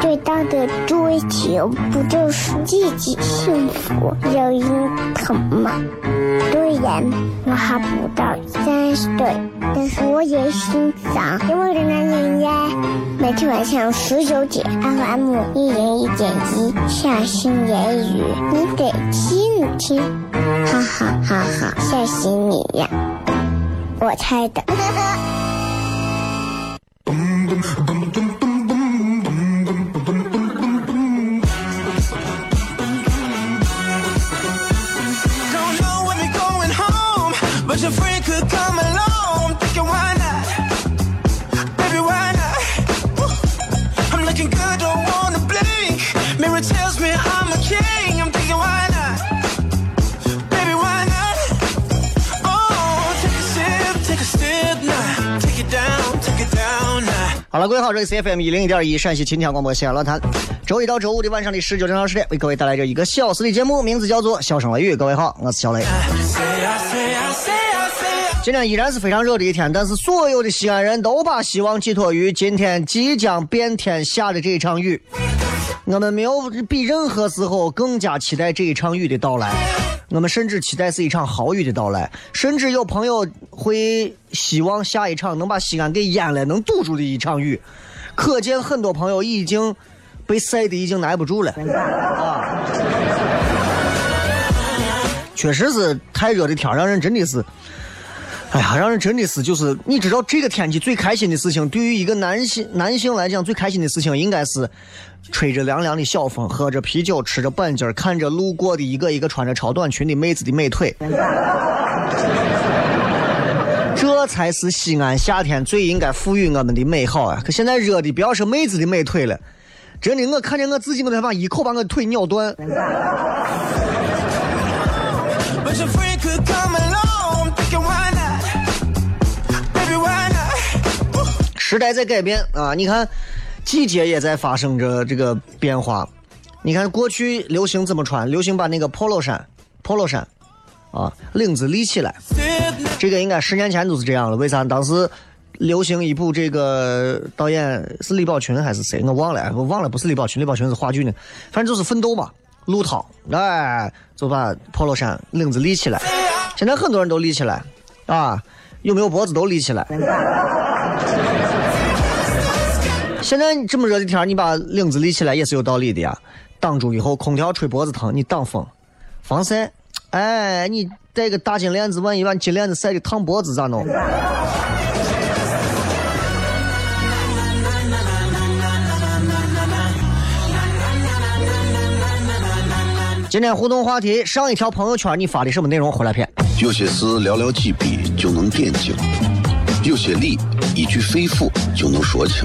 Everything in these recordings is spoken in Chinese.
最大的追求，不就是自己幸福、有人疼吗？虽然我还不到三十岁，但是我也心脏因为的男人呀。每天晚上十九点，FM 一人一点一，下心言语，你得听听，哈哈哈哈，吓死你呀！我猜的。了，各位好，这里是 FM 一零一点一陕西秦腔广播西安论坛，周一到周五的晚上的十九点到十点，为各位带来这一个小时的节目，名字叫做《笑声雷雨》。各位好，我是小雷。今天依然是非常热的一天，但是所有的西安人都把希望寄托于今天即将变天下的这一场雨。我们没有比任何时候更加期待这一场雨的到来，我们甚至期待是一场豪雨的到来，甚至有朋友会希望下一场能把西安给淹了、能堵住的一场雨。可见很多朋友已经被晒的已经耐不住了 啊！确实是太热的天，让人真的是。哎呀，让人真的是就是，你知道这个天气最开心的事情，对于一个男性男性来讲，最开心的事情应该是吹着凉凉的小风，喝着啤酒，吃着板筋，看着路过的一个一个穿着超短裙的妹子的美腿。这才是西安夏天最应该赋予我们的美好啊！可现在热的不要说妹子的美腿了，真的，我看见我自己，我都想把一口把我腿咬断。时代在改变啊！你看，季节也在发生着这个变化。你看过去流行怎么穿？流行把那个 polo 衫，polo 衫啊，领子立起来。这个应该十年前都是这样了。为啥？当时流行一部这个导演是李宝群还是谁？我忘了，我忘了，不是李宝群，李宝群是话剧呢。反正就是奋斗嘛，陆涛，哎，就把 polo 衫领子立起来。现在很多人都立起来，啊，有没有脖子都立起来。现在这么热的天，你把领子立起来也是有道理的呀。挡住以后，空调吹脖子疼，你挡风，防晒。哎，你戴个大金链子，万一把金链子晒的烫脖子咋弄？今天互动话题，上一条朋友圈你发的什么内容？回来片。有些事寥寥几笔就能点睛，有些理一句肺腑就能说清，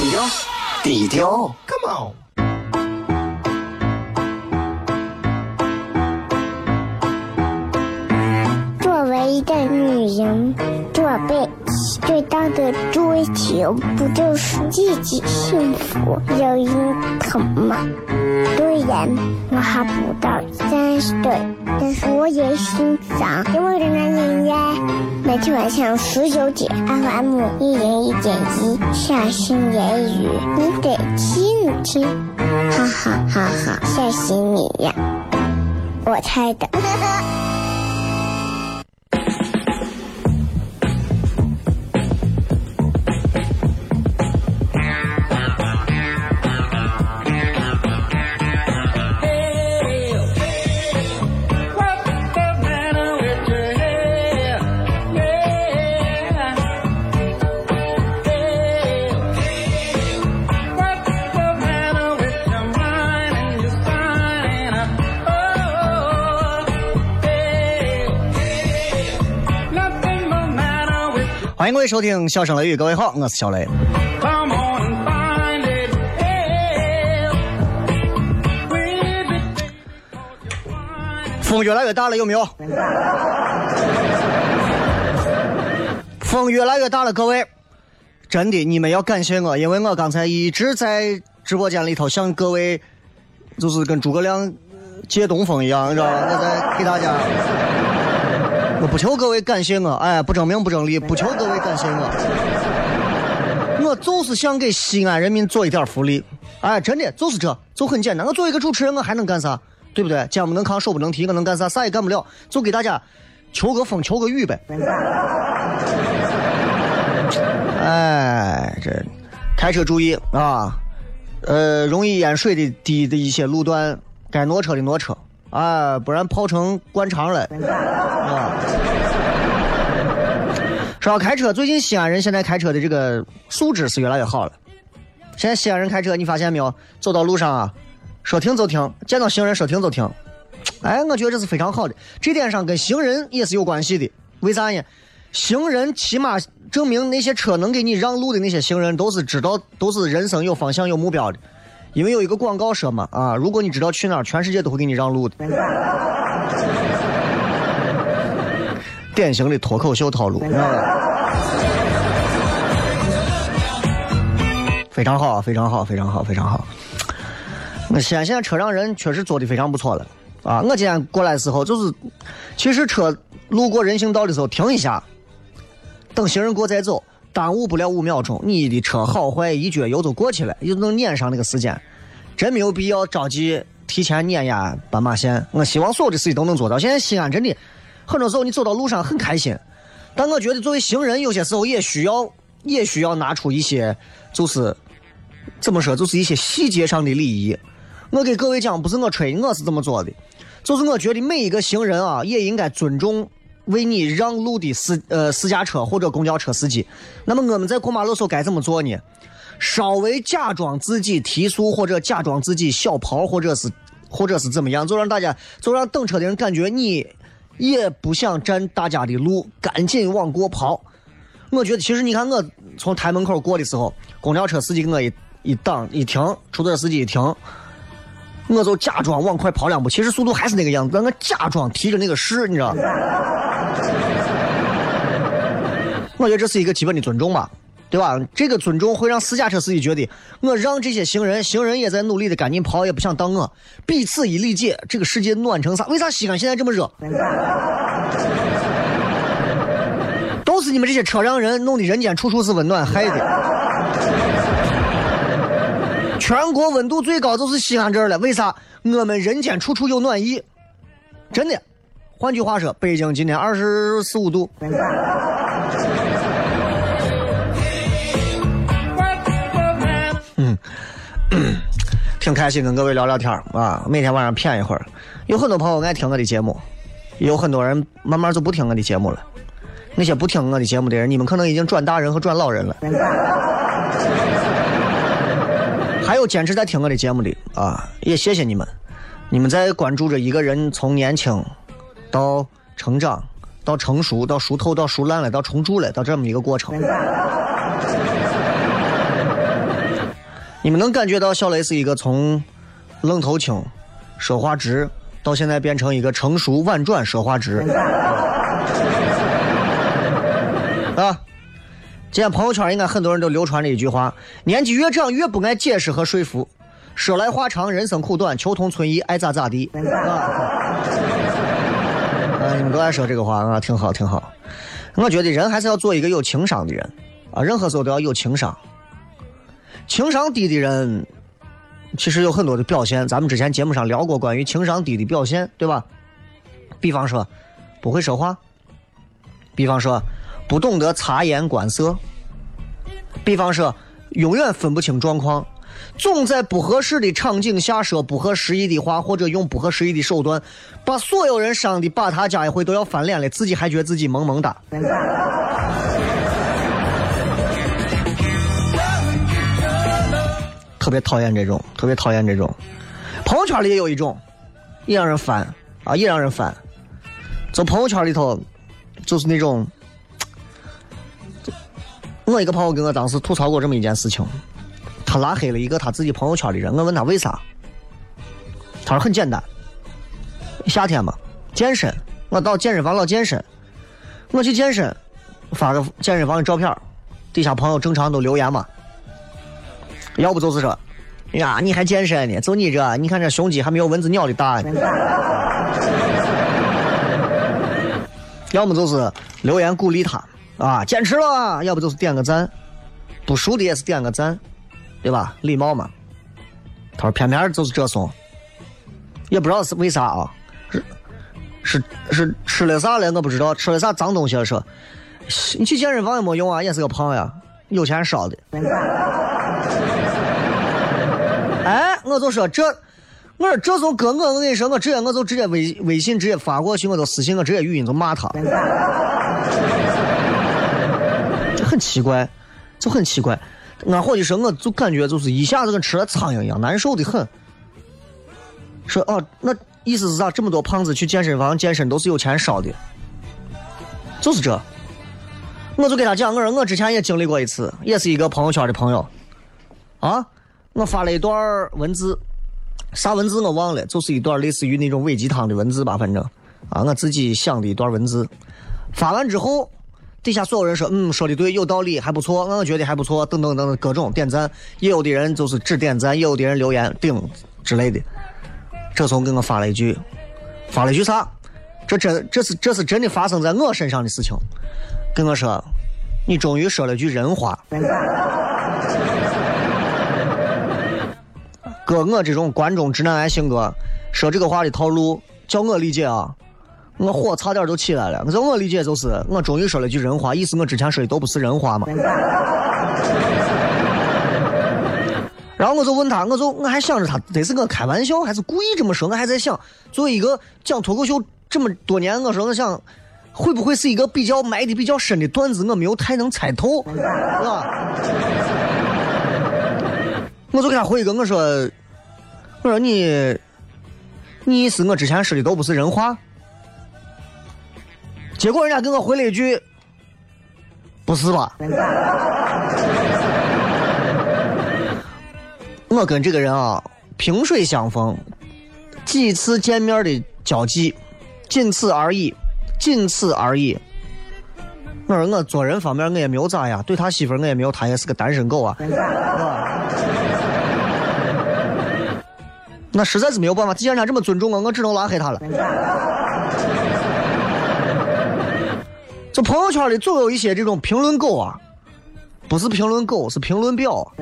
低调，低调，Come on。作为一个女人做背最大的追求，不就是自己幸福、有人疼吗？虽然我还不到三十岁，但是我也心脏因为的男人呀。每天晚上十九点，FM 一人一点一，下心言语，你得听听，哈哈哈哈，吓死你呀！我猜的。迎各位收听《笑声雷雨》，各位好，我是小雷。风越来越大了，有没有？风越来越大了，各位，真的，你们要感谢我，因为我刚才一直在直播间里头向各位，就是跟诸葛亮借东风一样，你知道吧？我在给大家。我不求各位感谢我，哎，不争名不争利，不求各位感谢我，我就是想给西安人民做一点福利，哎，真的就是这，就很简单。我作为一个主持人，我还能干啥？对不对？肩不能扛，手不能提，我能干啥？啥也干不了，就给大家求个风，求个雨呗。哎，这开车注意啊，呃，容易淹水的低的一些路段，该挪车的挪车。啊，不然泡成灌肠了。啊！说到开车，最近西安人现在开车的这个素质是越来越好了。现在西安人开车，你发现没有？走到路上啊，说停就停，见到行人说停就停。哎，我觉得这是非常好的。这点上跟行人也是有关系的。为啥呢？行人起码证明那些车能给你让路的那些行人都是知道，都是人生有方向、有目标的。因为有一个广告说嘛，啊，如果你知道去哪儿，全世界都会给你让路的。典型的脱口秀套路，非常好，非常好，非常好，非常好。那西安现在车让人确实做的非常不错了，啊，我今天过来的时候就是，其实车路过人行道的时候停一下，等行人过再走。耽误不了五秒钟，你的车好坏一脚油就过去了，又能撵上那个时间，真没有必要着急提前撵呀斑马线。我希望所有的事情都能做到。现在西安真的很多时候你走到路上很开心，但我觉得作为行人，有些时候也需要也需要拿出一些，就是怎么说，就是一些细节上的礼仪。我给各位讲，不是我吹，我是这么做的，就是我觉得每一个行人啊，也应该尊重。为你让路的私呃私家车或者公交车司机，那么我们在过马路时候该怎么做呢？稍微假装自己提速，或者假装自己小跑，或者是或者是怎么样，就让大家就让等车的人感觉你也不想占大家的路，赶紧往过跑。我觉得其实你看我从台门口过的时候，公交车司机给我一一挡一停，出租车司机一停。我就假装往快跑两步，其实速度还是那个样子，但我假装提着那个势，你知道？我觉得这是一个基本的尊重吧，对吧？这个尊重会让私家车司机觉得，我让这些行人，行人也在努力的赶紧跑，也不想挡我，彼此一理解，这个世界暖成啥？为啥西安现在这么热？都是你们这些车让人弄的，人间处处是温暖害的。全国温度最高就是西安这儿了，为啥？我们人间处处有暖意，真的。换句话说，北京今天二十四五度。嗯，挺开心跟各位聊聊天啊，每天晚上谝一会儿。有很多朋友爱听我的节目，有很多人慢慢就不听我的节目了。那些不听我的节目的人，你们可能已经转大人和转老人了。还有坚持在听我的节目的啊，也谢谢你们，你们在关注着一个人从年轻到成长，到成熟，到熟透，到熟烂了，到重铸了，到这么一个过程。你们能感觉到小雷是一个从愣头青、说话直，到现在变成一个成熟婉转、说话直。啊。今天朋友圈应该很多人都流传着一句话：年纪越长越不爱解释和说服。说来话长，人生苦短，求同存异，爱咋咋地。啊，啊你们都爱说这个话啊，挺好，挺好。我觉得人还是要做一个有情商的人啊，任何时候都要有情商。情商低的人，其实有很多的表现。咱们之前节目上聊过关于情商低的表现，对吧？比方说，不会说话；比方说，不懂得察言观色；比方说，永远分不清状况，总在不合适的场景下说不合时宜的话，或者用不合时宜的手段，把所有人伤的把他家一回都要翻脸了，自己还觉得自己萌萌哒。特别讨厌这种，特别讨厌这种。朋友圈里也有一种，也让人烦啊，也让人烦。就朋友圈里头，就是那种，我一个朋友跟我当时吐槽过这么一件事情，他拉黑了一个他自己朋友圈的人，我问他为啥，他说很简单，夏天嘛，健身，我到健身房老健身，我去健身，发个健身房的照片，底下朋友正常都留言嘛，要不就是说，呀，你还健身呢？就你这，你看这胸肌还没有蚊子咬的大呢。要么就是留言鼓励他啊，坚持了；要不就是点个赞，不熟的也是点个赞，对吧？礼貌嘛。他说偏偏就是这怂，也不知道是为啥啊？是是是吃了啥了？我不知道吃了啥脏东西了。说你去健身房也没用啊，也是个胖呀，有钱烧的。哎，我就说这。我说这种哥，我我跟你说，我直接我就直接微微信直接发过去，我就私信我直接语音就骂他，很奇怪，就很奇怪。俺伙计说，我就感觉就是一下子跟吃了苍蝇一样，难受的很。说哦，那意思是啥？这么多胖子去健身房健身都是有钱烧的，就是这。我就给他讲，我说我之前也经历过一次，也是一个朋友圈的朋友，啊，我发了一段文字。啥文字我忘了，就是一段类似于那种伪鸡汤的文字吧，反正啊，我自己想的一段文字。发完之后，底下所有人说，嗯，说的对，有道理，还不错，我觉得还不错，等等等等，各种点赞。也有的人就是只点赞，也有的人留言顶之类的。这时候给我发了一句，发了一句啥？这真这是这是真的发生在我身上的事情。跟我说，你终于说了句人话。哥，我这种关中直男癌性格，说这个话的套路，叫我理解啊，我火差点就起来了。叫我理解就是，我终于说了句人话，意思我之前说的都不是人话嘛。然后我就问他，我就我还想着他这是我开玩笑还是故意这么说，我还在想，作为一个讲脱口秀这么多年，我说我想，会不会是一个比较埋的比较深的段子，我没有太能猜透，是吧？我就给他回一个，我说。我说你，你意思我之前说的都不是人话？结果人家给我回了一句：“不是吧？”我跟这个人啊，萍水相逢，几次见面的交际，仅此而已，仅此而已。我说我做人方面我也没有咋呀，对他媳妇我也没有，他也是个单身狗啊。那实在是没有办法，既然他这么尊重我，我只能拉黑他了。就朋友圈里总有一些这种评论狗啊，不是评论狗，是评论婊。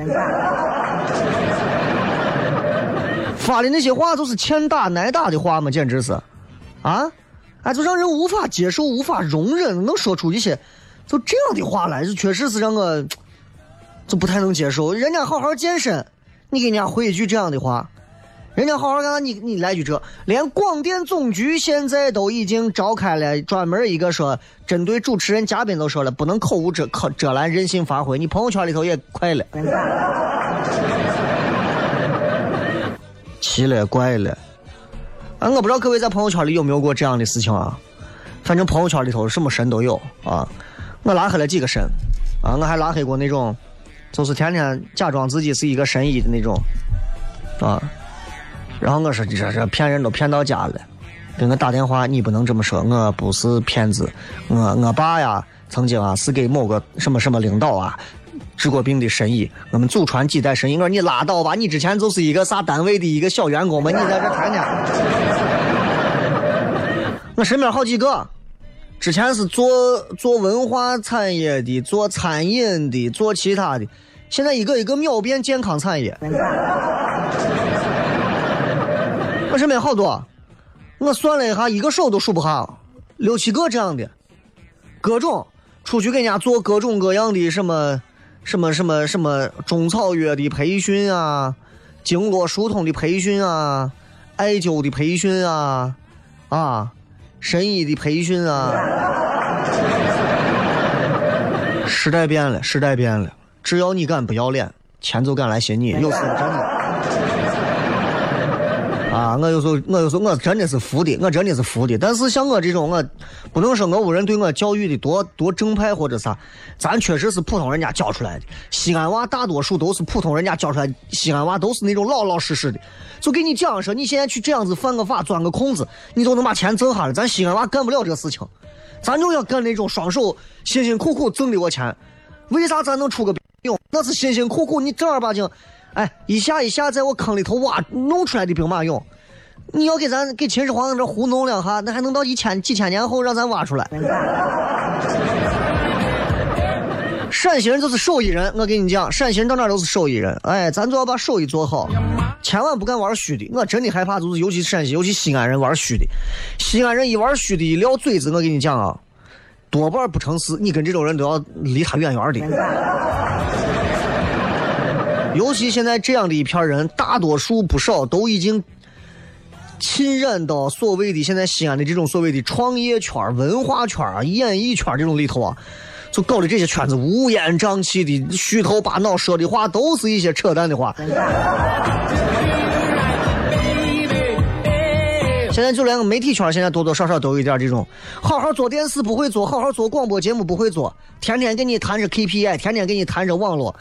发的那些话都是欠打挨打的话嘛，简直是，啊，哎，就让人无法接受、无法容忍，能说出一些就这样的话来，就确实是让我 就不太能接受。人家好好健身，你给人家回一句这样的话。人家好好干，你你来句这，连广电总局现在都已经召开了专门一个说，针对主持人嘉宾都说了，不能口无遮口遮拦，任性发挥。你朋友圈里头也快了，奇了怪了。啊，我不知道各位在朋友圈里有没有过这样的事情啊？反正朋友圈里头什么神都有啊。我拉黑了几个神，啊，我还拉黑过那种，就是天天假装自己是一个神医的那种，啊。然后我说：“你这这骗人都骗到家了，给我打电话，你不能这么说，我不是骗子，我我爸呀，曾经啊是给某个什么什么领导啊治过病的神医，我们祖传几代神医。我说你拉倒吧，你之前就是一个啥单位的一个小员工嘛，你在这天天。我身边好几个，之前是做做文化产业的，做餐饮的，做其他的，现在一个一个秒变健康产业。身边好多，我算了一下，一个手都数不下，六七个这样的，各种出去给人家做各种各样的什么什么什么什么中草药的培训啊，经络疏通的培训啊，艾灸的培训啊，啊，神医的培训啊。时代变了，时代变了，只要你敢不要脸，钱就敢来寻你，有时候真的。我有时候，我有时候，我真的是服的，我真的是服的。但是像我这种，我不能说我屋人对我教育的多多正派或者啥，咱确实是普通人家教出来的。西安娃大多数都是普通人家教出来，西安娃都是那种老老实实的。就给你讲说，你现在去这样子犯个法，钻个空子，你就能把钱挣下来。咱西安娃干不了这个事情，咱就要干那种双手辛辛苦苦挣的我钱。为啥咱能出个兵俑？那是辛辛苦苦，你正儿八经。哎，一下一下在我坑里头挖弄出来的兵马俑，你要给咱给秦始皇这糊弄两下，那还能到一千几千年后让咱挖出来？陕西人就是手艺人，我跟你讲，陕西人到哪都是手艺人。哎，咱就要把手艺做好，千万不敢玩虚的。我真的害怕，就是尤其陕西，尤其西安人玩虚的。西安人一玩虚的，一撂嘴子，我跟你讲啊，多半不成事。你跟这种人都要离他远远的。尤其现在这样的一片人，大多数不少都已经浸染到所谓的现在西安的这种所谓的创业圈、文化圈啊、演艺圈这种里头啊，就搞的这些圈子乌烟瘴气的、虚头巴脑，说的话都是一些扯淡的话。现在就连个媒体圈现在多多少少都有一点这种，好好做电视不会做，好好做广播节目不会做，天天给你谈着 KPI，天天给你谈着网络。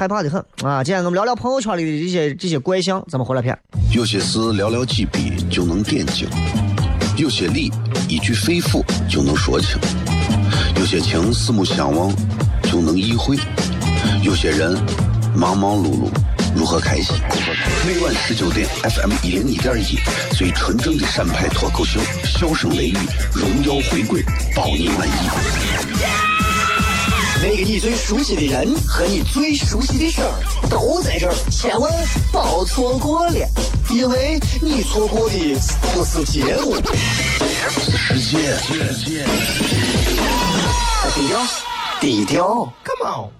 害怕的很啊！今天我们聊聊朋友圈里的这些这些怪象，咱们回来片。有些事寥寥几笔就能点睛，有些理一句肺腑就能说清，有些情四目相望就能意会，有些人忙忙碌碌如何开心？每晚十九点，FM 一零一点一，最纯正的陕派脱口秀，笑声雷雨，荣耀回归，保你满意。那个你最熟悉的人和你最熟悉的事儿都在这儿，千万别错过了，因为你错过的不是结果。低调，低调，Come on。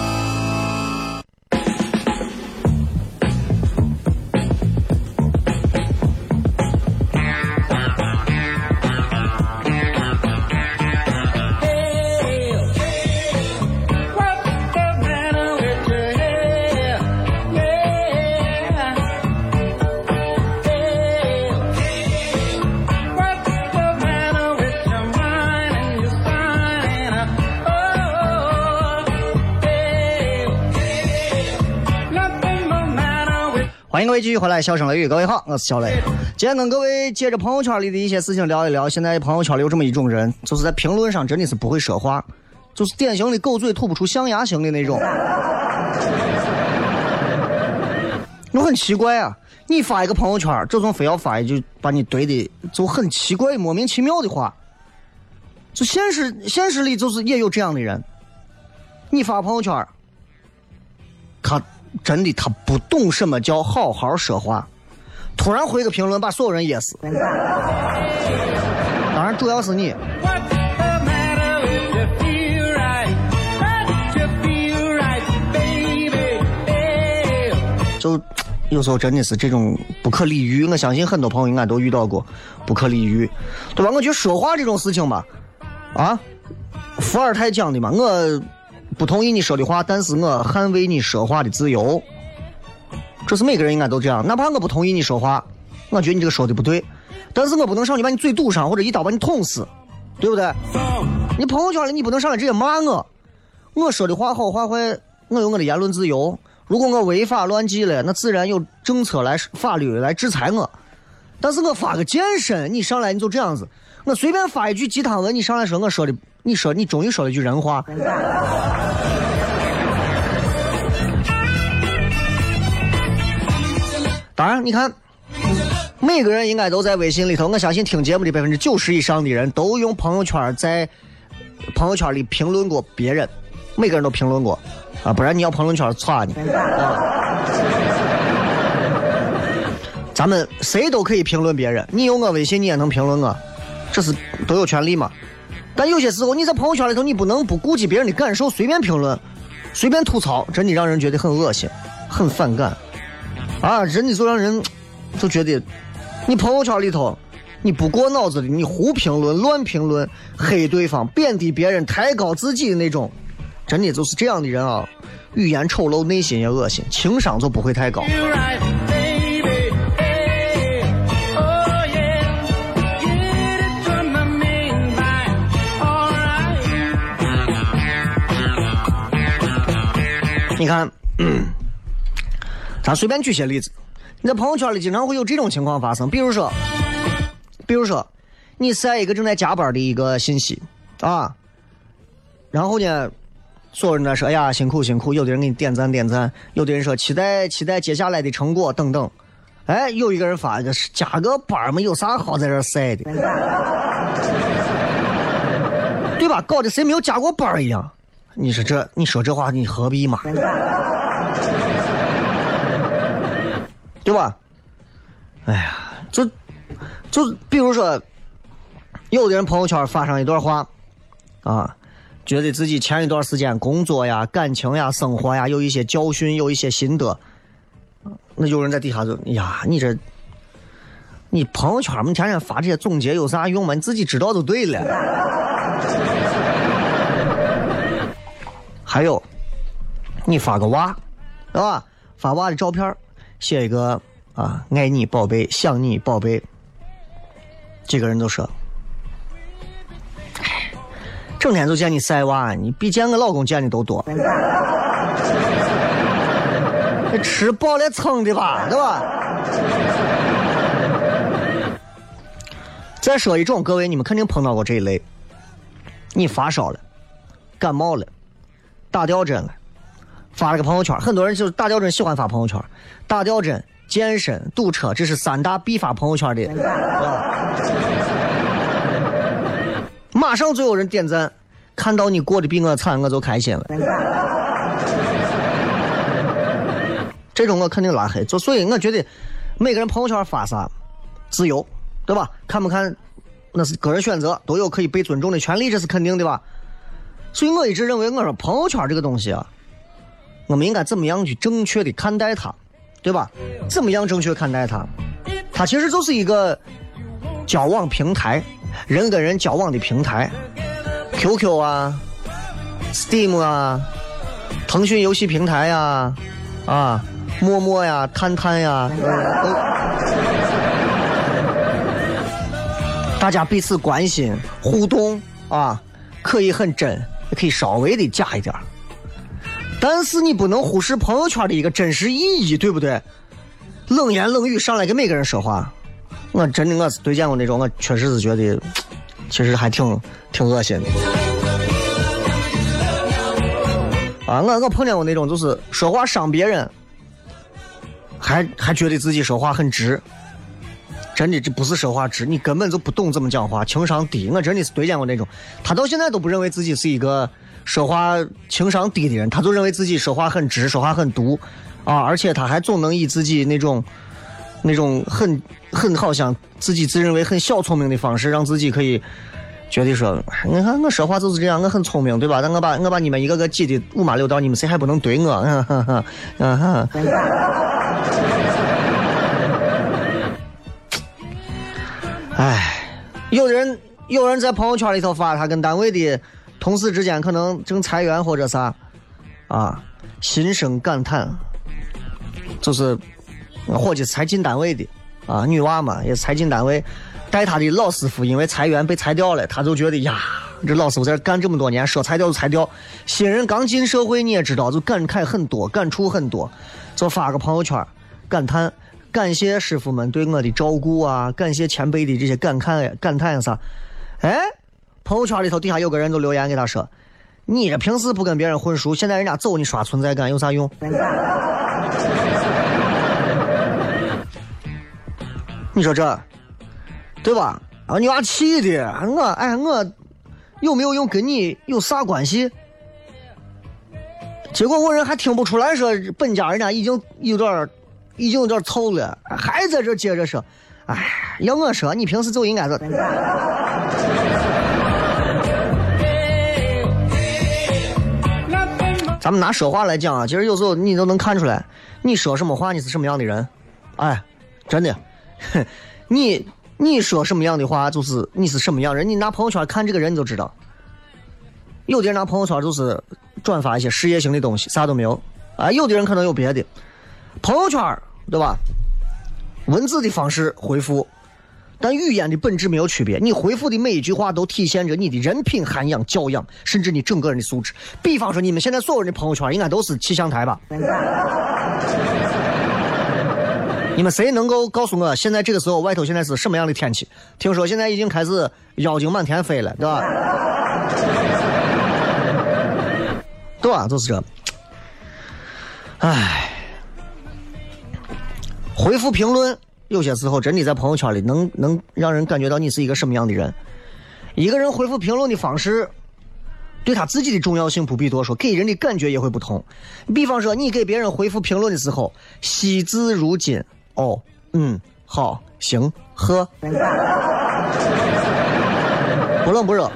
欢迎各位继续回来，笑声雷雨，各位好，我是小雷。今天跟各位接着朋友圈里的一些事情聊一聊。现在朋友圈里有这么一种人，就是在评论上真的是不会说话，就是典型的狗嘴吐不出象牙型的那种。我很奇怪啊，你发一个朋友圈，这种非要发一句把你怼的就很奇怪、莫名其妙的话。就现实现实里就是也有这样的人，你发朋友圈，真的，他不懂什么叫好好说话，突然回个评论，把所有人噎死。当然，主要是你。就有时候真的是这种不可理喻。我相信很多朋友应该都遇到过不可理喻，对吧？我觉得说话这种事情吧，啊，伏尔泰讲的嘛，我不同意你说的话，但是我捍卫你说话的自由。这是每个人应该都这样，哪怕我不同意你说话，我觉得你这个说的不对，但是我不能上去把你嘴堵上，或者一刀把你捅死，对不对？你朋友圈里你不能上来直接骂我，我说的话好话坏，我有我的言论自由。如果我违法乱纪了，那自然有政策来法律来制裁我。但是我发个健身，你上来你就这样子，我随便发一句鸡汤文，你上来说我说的，你说你终于说了一句人话。当然，你看，每个人应该都在微信里头。我相信听节目的百分之九十以上的人都用朋友圈在朋友圈里评论过别人，每个人都评论过啊，不然你要朋友圈咋呢。啊咱们谁都可以评论别人，你有我微信，你也能评论我，这是都有权利嘛。但有些时候你在朋友圈里头，你不能不顾及别人的感受，随便评论，随便吐槽，真的让人觉得很恶心，很反感。啊，真的就让人就觉得，你朋友圈里头，你不过脑子的，你胡评论、乱评论、黑对方、贬低别人、抬高自己的那种，真的就是这样的人啊，语言丑陋，内心也恶心，情商就不会太高。你看。咱随便举些例子，你在朋友圈里经常会有这种情况发生，比如说，比如说，你晒一个正在加班的一个信息啊，然后呢，所有人在说，哎呀，辛苦辛苦，有的人给你点赞点赞，有的人说期待期待接下来的成果等等，哎，有一个人发一个加个班嘛，有啥好在这晒的，对吧？搞得谁没有加过班一样，你说这，你说这话，你何必嘛？对吧？哎呀，就就比如说，有的人朋友圈发上一段话，啊，觉得自己前一段时间工作呀、感情呀、生活呀有一些教训，有一些心得，那有人在底下就呀，你这，你朋友圈们天天发这些总结有啥用吗？你自己知道就对了。还有，你发个娃，对吧？发娃的照片。写一个啊，爱你宝贝，想你宝贝。几个人都说，整天就见你晒娃，你比见我老公见的都多。吃饱了撑的吧，对吧？再说一种，各位你们肯定碰到过这一类，你发烧了，感冒了，打吊针了。发了个朋友圈，很多人就是打吊针喜欢发朋友圈，打吊针、健身、堵车，这是三大必发朋友圈的。马上就有人点赞，看到你过得比我惨，我就开心了。这种我肯定拉黑。就所以我觉得，每个人朋友圈发啥，自由，对吧？看不看，那是个人选择，都有可以被尊重的权利，这是肯定的吧？所以我一直认为，我说朋友圈这个东西啊。我们应该怎么样去正确的看待它，对吧？怎么样正确看待它？它其实就是一个交往平台，人跟人交往的平台。QQ 啊，Steam 啊，腾讯游戏平台呀，啊，陌陌呀，探探呀，大家彼此关心互动啊，可以很真，也可以稍微的假一点但是你不能忽视朋友圈的一个真实意义，对不对？冷言冷语上来跟每个人说话，我真的我是对见过那种，我确实是觉得，其实还挺挺恶心的。啊，我我碰见过那种，就是说话伤别人，还还觉得自己说话很直，真的这不是说话直，你根本就不懂怎么讲话，情商低。我真的是对见过那种，他到现在都不认为自己是一个。说话情商低的人，他就认为自己说话很直，说话很毒，啊，而且他还总能以自己那种、那种很、很好像自己自认为很小聪明的方式，让自己可以觉得说，你看我说话就是这样，我很聪明，对吧？但我把我把你们一个个挤的五马六道，你们谁还不能怼我？嗯哼哼，嗯哼。唉，有的人有人在朋友圈里头发他跟单位的同事之间可能正裁员或者啥，啊，心生感叹，就是伙计才进单位的啊，女娃嘛也才进单位，带他的老师傅因为裁员被裁掉了，他就觉得呀，这老师傅在这干这么多年，说裁掉就裁掉，新人刚进社会你也知道，就感慨很多，感触很多，就发个朋友圈感叹。感谢师傅们对我的照顾啊！感谢前辈的这些感慨、感叹啥？哎，朋友圈里头底下有个人就留言给他说：“你这平时不跟别人混熟，现在人家走你刷存在感有啥用？” 你说这，对吧？啊，你娃气的我，哎，我有没有用跟你有啥关系？结果我人还听不出来，说本家人家已经有点已经有点臭了，还在这接着说，哎，要我说，你平时就应该是。咱们拿说话来讲啊，其实有时候你都能看出来，你说什么话，你是什么样的人。哎，真的，你你说什么样的话，就是你是什么样人。你拿朋友圈看这个人，你就知道。有的人拿朋友圈就是转发一些事业型的东西，啥都没有。啊，有的人可能有别的。朋友圈对吧？文字的方式回复，但语言的本质没有区别。你回复的每一句话都体现着你的人品涵养、教养，甚至你整个人的素质。比方说，你们现在所有人的朋友圈应该都是气象台吧？你们谁能够告诉我，现在这个时候外头现在是什么样的天气？听说现在已经开始妖精满天飞了，对吧？对吧？就是这。唉。回复评论，有些时候真的在朋友圈里能能让人感觉到你是一个什么样的人。一个人回复评论的方式，对他自己的重要性不必多说，给人的感觉也会不同。比方说，你给别人回复评论的时候，惜字如金。哦，嗯，好，行，呵，不冷不热，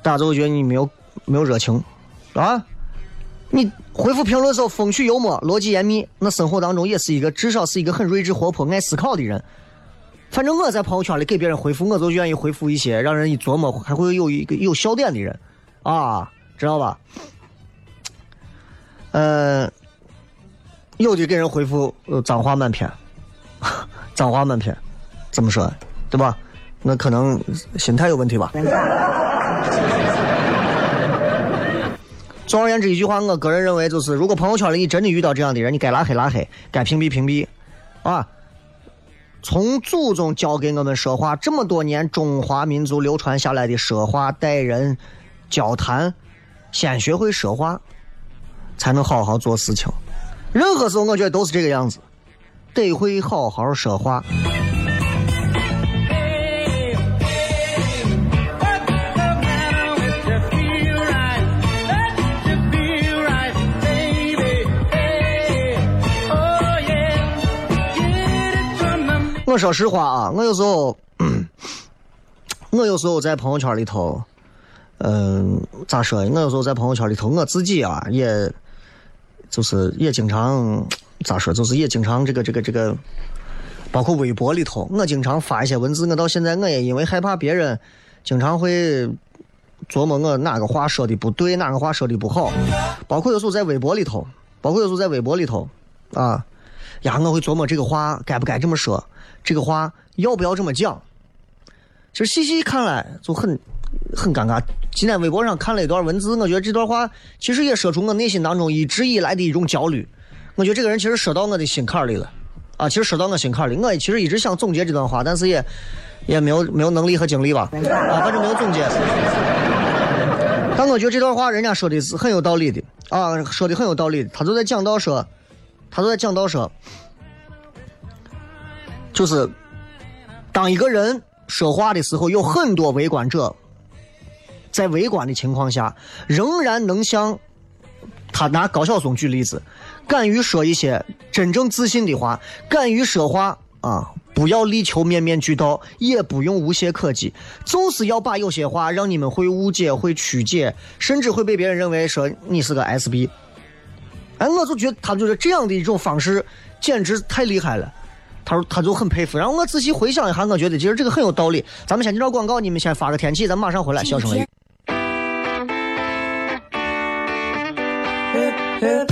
大家都觉得你没有没有热情，啊。你回复评论时候风趣幽默、逻辑严密，那生活当中也是一个至少是一个很睿智活泼、爱思考的人。反正我在朋友圈里给别人回复，我就愿意回复一些让人一琢磨还会有一个有笑点的人，啊，知道吧？呃，有的给人回复脏话满篇，脏话满篇，怎么说？对吧？那可能心态有问题吧。总而言之，一句话，我个人认为就是：如果朋友圈里你真的遇到这样的人，你该拉黑拉黑，该屏蔽屏蔽，啊！从祖宗教给我们说话这么多年，中华民族流传下来的说话待人、交谈，先学会说话，才能好好做事情。任何时候，我觉得都是这个样子，得会好好说话。我说实话啊，我有时候，我有时候在朋友圈里头，嗯，咋说？我有时候在朋友圈里头，我自己啊，也，就是也经常咋说？就是也经常这个这个这个，包括微博里头，我经常发一些文字。我到现在，我也因为害怕别人经常会琢磨我哪个话说的不对，哪个话说的不好。包括有时候在微博里头，包括有时候在微博里头，啊，呀，我会琢磨这个话该不该这么说。这个话要不要这么讲？其实细细看来就很很尴尬。今天微博上看了一段文字，我觉得这段话其实也说出我内心当中一直以来的一种焦虑。我觉得这个人其实说到我的心坎里了啊！其实说到我心坎里，我也其实一直想总结这段话，但是也也没有没有能力和精力吧啊，反正没有总结。但我觉得这段话人家说的是很有道理的啊，说的很有道理。他就在讲到说，他就在讲到说。就是，当一个人说话的时候，有很多围观者，在围观的情况下，仍然能像他拿高晓松举例子，敢于说一些真正自信的话，敢于说话啊，不要力求面面俱到，也不用无懈可击，就是要把有些话让你们会误解、会曲解，甚至会被别人认为说你是个 SB。哎，我就觉得他就是这样的一种方式简直太厉害了。他说他就很佩服。然后我仔细回想一下，我觉得其实这个很有道理。咱们先进段广告，你们先发个天气，咱马上回来。小声一点。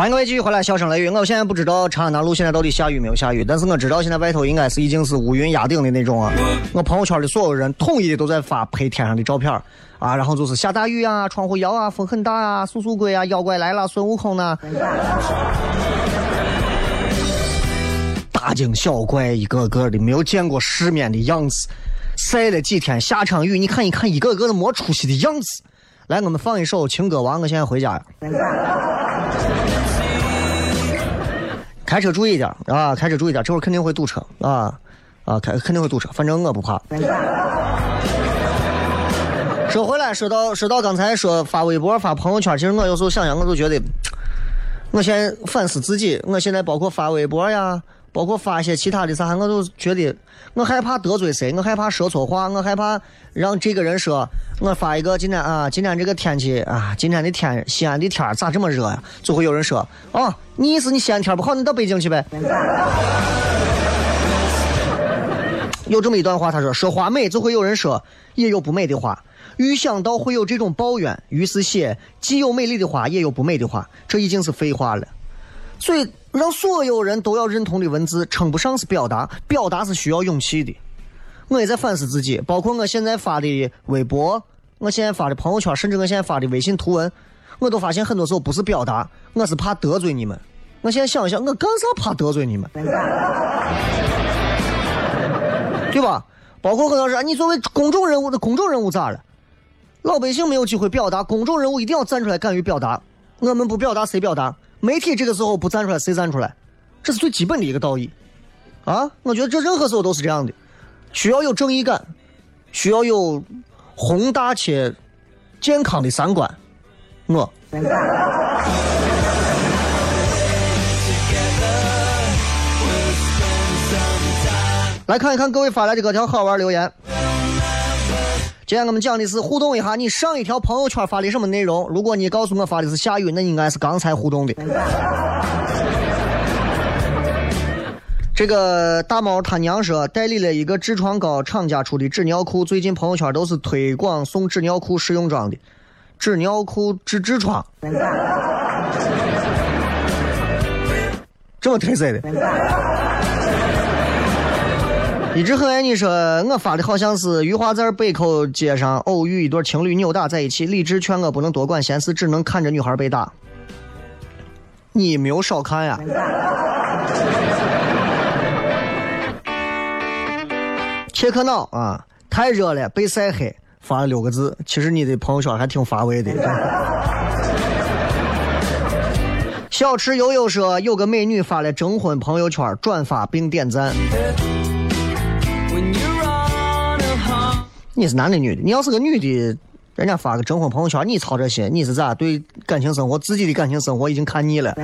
欢迎各位继续回来，笑声雷雨。我现在不知道长安南路现在到底下雨没有下雨，但是我知道现在外头应该是已经是乌云压顶的那种啊。我朋友圈的所有人统一的都在发拍天上的照片啊，然后就是下大雨啊，窗户摇啊，风很大啊，速速归啊，妖怪来了，孙悟空呢，大惊小怪，一个个的没有见过世面的样子。晒了几天，下场雨，你看一看，一个个的没出息的样子。来，我们放一首《情歌王》，我现在回家呀。开车注意点啊！开车注意点，这会肯定会堵车啊啊！开肯定会堵车，反正我不怕。说回来，说到说到刚才说发微博、发朋友圈，其实我有时候想想，我都觉得，我现反思自己，我现在包括发微博呀，包括发一些其他的啥，我都觉得我害怕得罪谁，我害怕说错话，我害怕让这个人说我发一个今天啊，今天这个天气啊，今天的天，西安的天咋这么热呀？就会有人说哦，你意思你西安天不好，你到北京去呗。有这么一段话，他说：“说话美，就会有人说，也有不美的话。预想到会有这种抱怨，于是写既有美丽的话，也有不美的话。这已经是废话了。所以，让所有人都要认同的文字，称不上是表达，表达是需要勇气的。我也在反思自己，包括我现在发的微博，我现在发的朋友圈，甚至我现在发的微信图文，我都发现很多时候不是表达，我是怕得罪你们。我现在想一想，我干啥怕得罪你们？”对吧？包括很多人，你作为公众人物的公众人物咋了？老百姓没有机会表达，公众人物一定要站出来，敢于表达。我们不表达，谁表达？媒体这个时候不站出来，谁站出来？这是最基本的一个道义啊！我觉得这任何时候都是这样的，需要有正义感，需要有宏大且健康的三观。我。来看一看各位发来的各条好玩留言。今天我们讲的是互动一下，你上一条朋友圈发的什么内容？如果你告诉我发的是下雨，那应该是刚才互动的。这个大猫他娘说代理了一个痔疮膏厂家出的纸尿裤，最近朋友圈都是推广送纸尿裤试用装的，纸尿裤治痔疮，这么特色的。一直很爱你说，我发的好像是余华在北口街上偶遇一对情侣扭打在一起，理智劝我不能多管闲事，只能看着女孩被打。你没有少看呀？切克闹啊！太热了，被晒黑，发了六个字。其实你的朋友圈还挺乏味的。小池悠悠说，有个美女发了征婚朋友圈，转发并点赞。你是男的女的？你要是个女的，人家发个征婚朋友圈，你操这些，你是咋对感情生活自己的感情生活已经看腻了？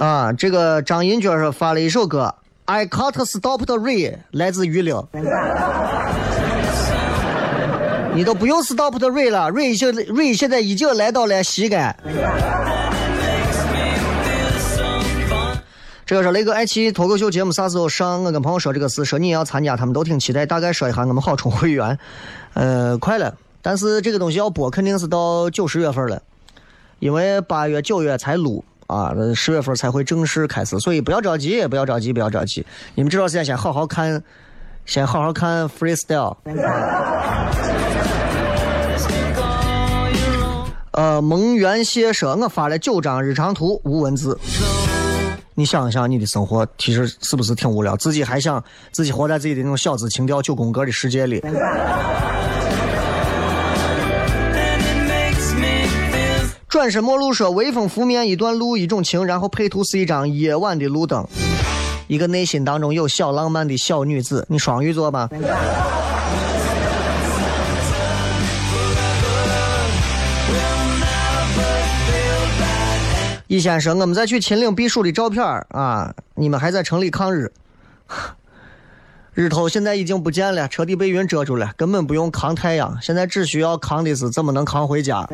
啊，这个张银娟说发了一首歌，I can't stop the rain，来自于六。你都不用 stop the rain 了，rain 现在 rain 现在已经来到了膝盖。这个是雷哥爱奇艺脱口秀节目啥时候上？我跟朋友说这个事，说你也要参加，他们都挺期待。大概说一下，我们好充会员。呃，快了，但是这个东西要播，肯定是到九十月份了，因为八月、九月才录啊，十月份才会正式开始，所以不要着急，不要着急，不要着急。你们这段时间先好好看，先好好看 freestyle。呃，蒙元谢说，我发了九张日常图，无文字。你想一想，你的生活其实是不是挺无聊？自己还想自己活在自己的那种小资情调、九宫格的世界里。转身陌路说：“微风拂面一段路，一种情。”然后配图是一张夜晚的路灯，一个内心当中有小浪漫的小女子。你双鱼座吗？易先生，我们在去秦岭避暑的照片啊，你们还在城里抗日。日头现在已经不见了，彻底被云遮住了，根本不用扛太阳，现在只需要扛的是怎么能扛回家。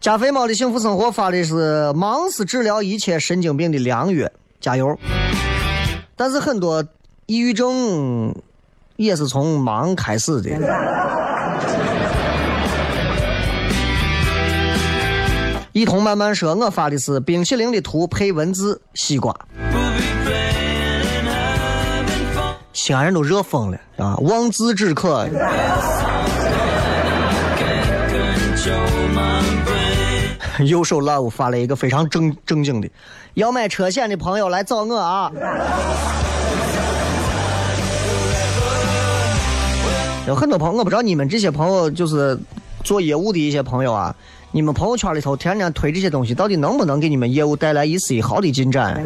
加菲猫的幸福生活发的是忙是治疗一切神经病的良药，加油！但是很多抑郁症也是从忙开始的。一同慢慢说，我发的是冰淇淋的图配文字，西瓜。西安人都热疯了啊！望字止渴。右手 love 发了一个非常正正经的，要买车险的朋友来找我啊！有很多朋友，我不知道你们这些朋友就是做业务的一些朋友啊。你们朋友圈里头天天推这些东西，到底能不能给你们业务带来一丝一毫的进展？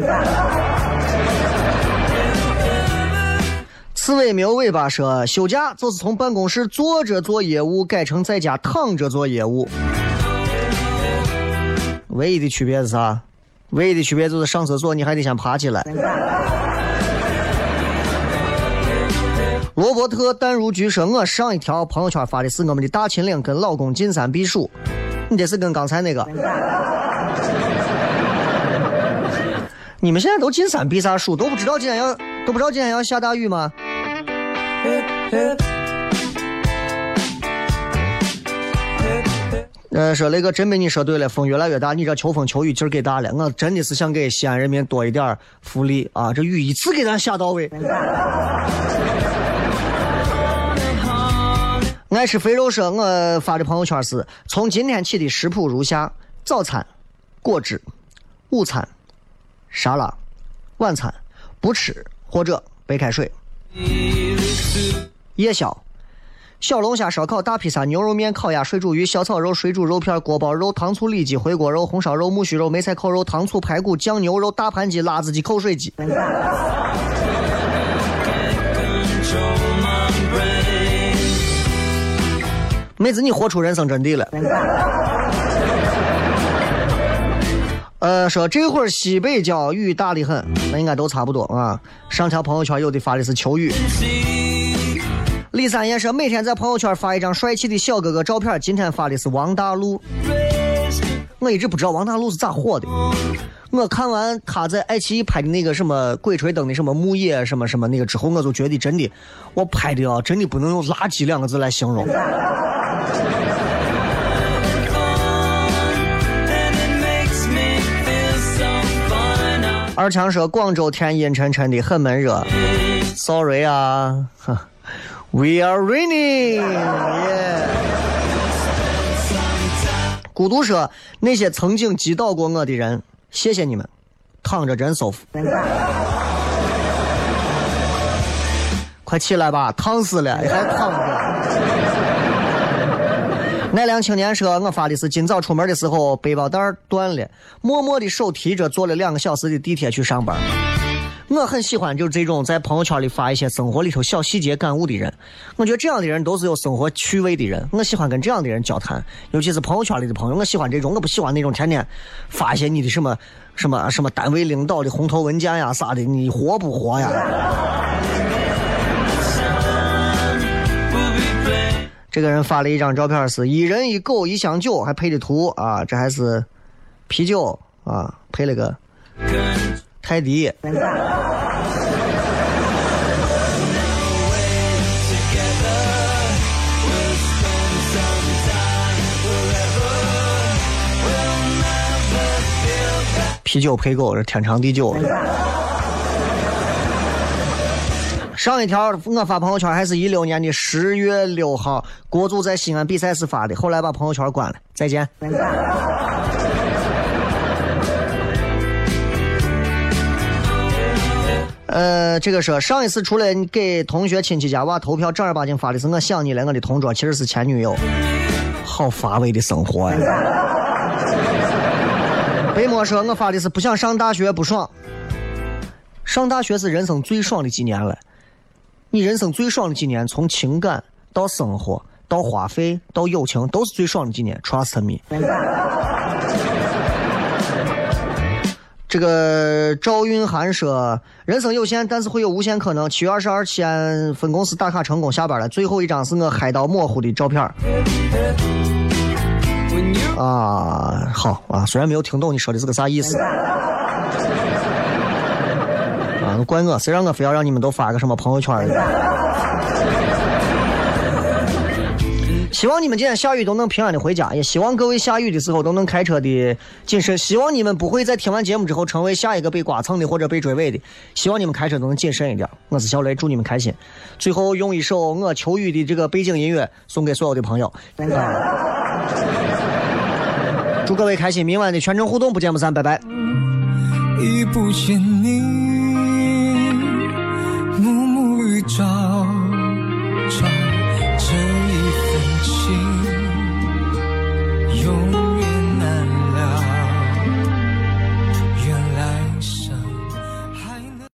刺猬没有尾巴说，休假就是从办公室坐着做业务改成在家躺着做业务。唯一的区别是啥？唯一的区别就是上厕所你还得先爬起来。罗伯特淡如菊说，我上一条朋友圈发的是我们的大秦岭跟老公进山避暑。你这是跟刚才那个？你们现在都进山避啥暑？都不知道今天要都不知道今天要下大雨吗？呃，说那个真被你说对了，风越来越大，你这秋风秋雨劲儿给大了，我真的是想给西安人民多一点福利啊！这雨一次给咱下到位。爱吃肥肉说，我发的朋友圈是：从今天起的食谱如下：早餐果汁，午餐沙拉，晚餐不吃或者白开水。夜宵：小龙虾烧烤、大披萨、牛肉面、烤鸭、水煮鱼、小炒肉、水煮肉片、锅包肉、糖醋里脊、回锅肉、红烧肉、木须肉、梅菜扣肉、糖醋排骨、酱牛肉、大盘鸡、辣子鸡、口水鸡。妹子，你活出人生真谛了。呃，说这会儿西北郊雨大的很，那应该都差不多啊。上条朋友圈有的发的是秋雨。李三爷说每天在朋友圈发一张帅气的小哥哥照片，今天发的是王大陆。我一直不知道王大陆是咋火的。我看完他在爱奇艺拍的那个什么鬼吹灯的什么木叶什么什么那个之后，我就觉得真的，我拍的啊，真的不能用垃圾两个字来形容。二强说：“广州天阴沉沉的，很闷热。”Sorry 啊，We are raining。孤独说：“那些曾经击倒过我的人，谢谢你们，躺着真舒服。”快起来吧，烫死了，你还躺着。奈良青年说：“我发的是今早出门的时候背包带断了，默默的手提着坐了两个小时的地铁去上班。我很喜欢就是这种在朋友圈里发一些生活里头小细节感悟的人。我觉得这样的人都是有生活趣味的人。我喜欢跟这样的人交谈，尤其是朋友圈里的朋友。我喜欢这种，我不喜欢那种天天发一些你的什么什么什么单位领导的红头文件呀啥的，你活不活呀？”这个人发了一张照片，是一人一狗一箱酒，还配的图啊，这还是啤酒啊，配了个泰迪。啤酒配狗，是天长地久。上一条我发朋友圈还是一六年的十月六号，国足在西安比赛时发的，后来把朋友圈关了。再见。呃，这个说上一次除了给同学亲戚家娃投票，正儿八经发的是我想你了，我的同桌其实是前女友，好乏味的生活呀。北漠说，我发的是不想上大学不爽，上大学是人生最爽的几年了。你人生最爽的几年，从情感到生活到花费到友情，都是最爽的几年。Trust me。这个赵云涵说：“人生有限，但是会有无限可能。”七月二十二，西安分公司打卡成功，下班了。最后一张是我嗨到模糊的照片啊，好啊，虽然没有听懂你说的是个啥意思。啊，怪我，谁让我非要让你们都发个什么朋友圈希望你们今天下雨都能平安的回家，也希望各位下雨的时候都能开车的谨慎。希望你们不会在听完节目之后成为下一个被刮蹭的或者被追尾的。希望你们开车都能谨慎一点。我是小雷，祝你们开心。最后用一首我求雨的这个背景音乐送给所有的朋友。祝各位开心，明晚的全程互动不见不散，拜拜。已不见你